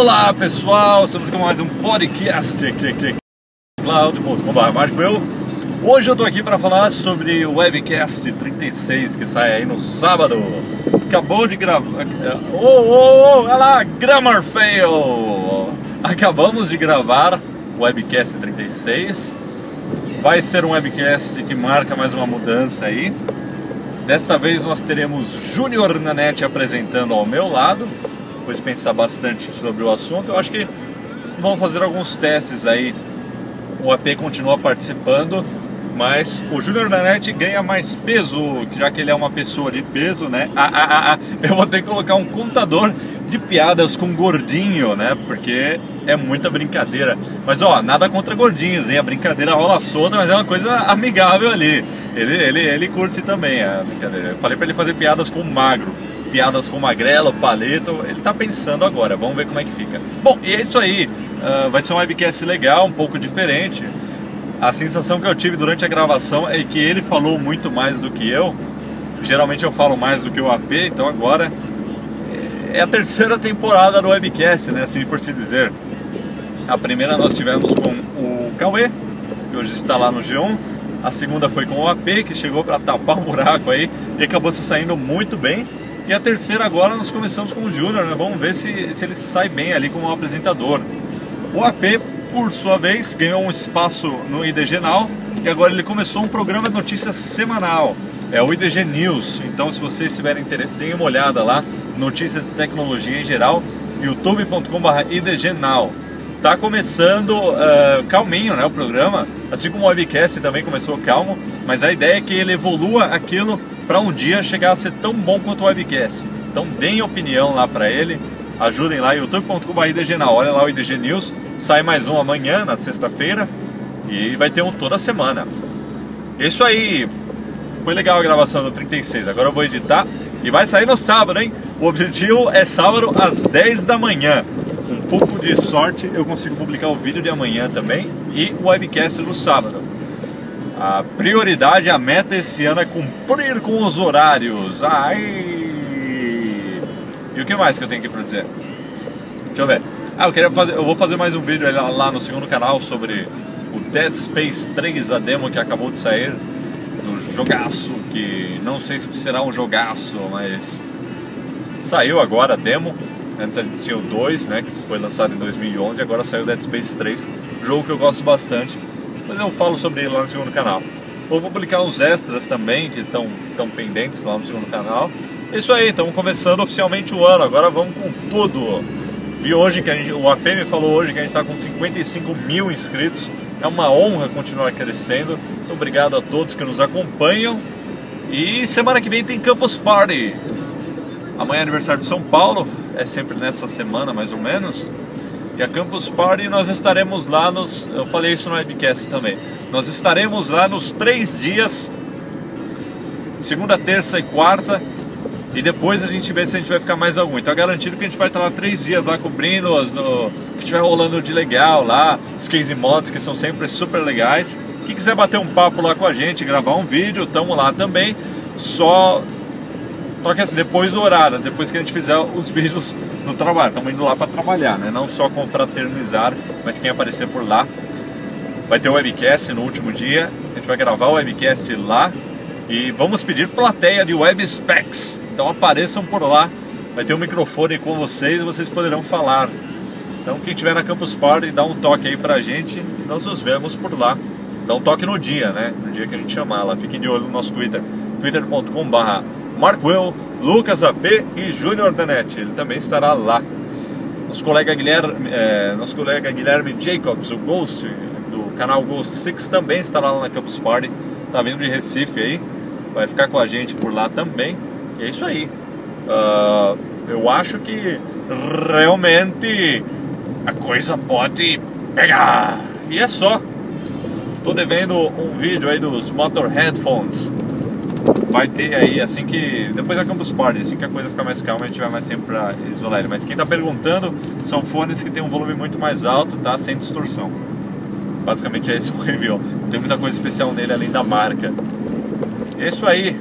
Olá pessoal, estamos com mais um podcast cloud.com.br Marco eu. Hoje eu tô aqui para falar sobre o Webcast 36 que sai aí no sábado. Acabou de gravar. Oh, oh, oh, olha lá, Grammar Fail! Acabamos de gravar o Webcast 36. Vai ser um webcast que marca mais uma mudança aí. Desta vez nós teremos Júnior Nanete apresentando ao meu lado depois de pensar bastante sobre o assunto, eu acho que vamos fazer alguns testes aí. O AP continua participando, mas o Júnior Nanete ganha mais peso, já que ele é uma pessoa de peso, né? Ah, ah, ah, ah. Eu vou ter que colocar um contador de piadas com gordinho, né? Porque é muita brincadeira. Mas ó, nada contra gordinhos, hein? A brincadeira rola solta, mas é uma coisa amigável ali. Ele, ele, ele curte também a brincadeira. Eu falei para ele fazer piadas com magro piadas com magrelo, palito. Ele tá pensando agora, vamos ver como é que fica. Bom, e é isso aí. Uh, vai ser um webcast legal, um pouco diferente. A sensação que eu tive durante a gravação é que ele falou muito mais do que eu. Geralmente eu falo mais do que o AP, então agora é a terceira temporada do webcast, né? Assim por se dizer. A primeira nós tivemos com o Cauê, que hoje está lá no G1. A segunda foi com o AP, que chegou para tapar o buraco aí e acabou se saindo muito bem. E a terceira agora nós começamos com o Júnior, né? vamos ver se, se ele sai bem ali como apresentador. O AP, por sua vez, ganhou um espaço no IDG Now e agora ele começou um programa de notícias semanal. É o IDG News. Então, se vocês tiverem interesse, deem uma olhada lá. Notícias de tecnologia em geral, youtube.com.br IDGNow. Tá começando uh, calminho né, o programa, assim como o webcast também começou calmo, mas a ideia é que ele evolua aquilo para um dia chegar a ser tão bom quanto o webcast. Então deem opinião lá para ele, ajudem lá, youtube.com.br IDGNal, olha lá o IDG News, sai mais um amanhã, na sexta-feira, e vai ter um toda semana. Isso aí, foi legal a gravação do 36, agora eu vou editar e vai sair no sábado, hein? O objetivo é sábado às 10 da manhã. Com um pouco de sorte eu consigo publicar o vídeo de amanhã também e o webcast no sábado. A prioridade, a meta esse ano é cumprir com os horários. Ai! E o que mais que eu tenho aqui para dizer? Deixa eu ver. Ah, eu, queria fazer, eu vou fazer mais um vídeo lá no segundo canal sobre o Dead Space 3, a demo que acabou de sair do jogaço, que não sei se será um jogaço, mas saiu agora a demo. Antes a gente tinha o 2, né, que foi lançado em 2011, e agora saiu o Dead Space 3, jogo que eu gosto bastante mas eu falo sobre ele lá no segundo canal. Vou publicar uns extras também que estão pendentes lá no segundo canal. Isso aí, estamos começando oficialmente o ano, agora vamos com tudo. Vi hoje que gente, o AP me falou hoje que a gente está com 55 mil inscritos. É uma honra continuar crescendo. Muito obrigado a todos que nos acompanham. E semana que vem tem Campus Party. Amanhã é aniversário de São Paulo, é sempre nessa semana mais ou menos. E a Campus Party nós estaremos lá nos. Eu falei isso no webcast também. Nós estaremos lá nos três dias, segunda, terça e quarta. E depois a gente vê se a gente vai ficar mais algum. Então é garantido que a gente vai estar lá três dias lá cobrindo as, no, que estiver rolando de legal lá, os case mods que são sempre super legais. Quem quiser bater um papo lá com a gente, gravar um vídeo, tamo lá também. Só só que assim, depois do horário, depois que a gente fizer os vídeos no trabalho, estamos indo lá para trabalhar, né? Não só confraternizar, mas quem aparecer por lá. Vai ter o webcast no último dia, a gente vai gravar o webcast lá e vamos pedir plateia de web specs. Então apareçam por lá, vai ter um microfone com vocês e vocês poderão falar. Então quem tiver na Campus Party, dá um toque aí pra gente nós nos vemos por lá. Dá um toque no dia, né? No dia que a gente chamar lá. Fiquem de olho no nosso Twitter, twitter.com.br Marco Lucas AP e Júnior Danete. Ele também estará lá. Nosso colega Guilherme, é, nosso colega Guilherme Jacobs, o Ghost, do canal Ghost Six, também estará lá na Campus Party. Tá vindo de Recife aí. Vai ficar com a gente por lá também. E é isso aí. Uh, eu acho que realmente a coisa pode pegar. E é só. Tô devendo um vídeo aí dos Motor Headphones vai ter aí, assim que. Depois da Campus Party, assim que a coisa ficar mais calma, a gente vai mais sempre pra isolar ele. Mas quem tá perguntando são fones que tem um volume muito mais alto, tá? Sem distorção. Basicamente é esse o review. Não tem muita coisa especial nele além da marca. É isso aí.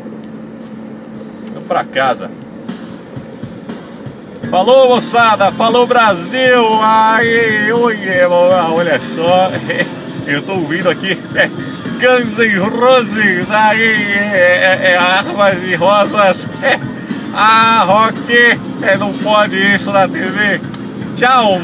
Vamos pra casa. Falou moçada, falou Brasil! Ai, oi, olha só, eu tô ouvindo aqui é, Guns N' Roses, aí é, é, é, armas e rosas, é, ah, rock, é, não pode isso na TV. Tchau!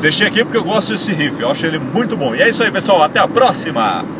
Deixei aqui porque eu gosto desse riff, eu acho ele muito bom. E é isso aí, pessoal, até a próxima!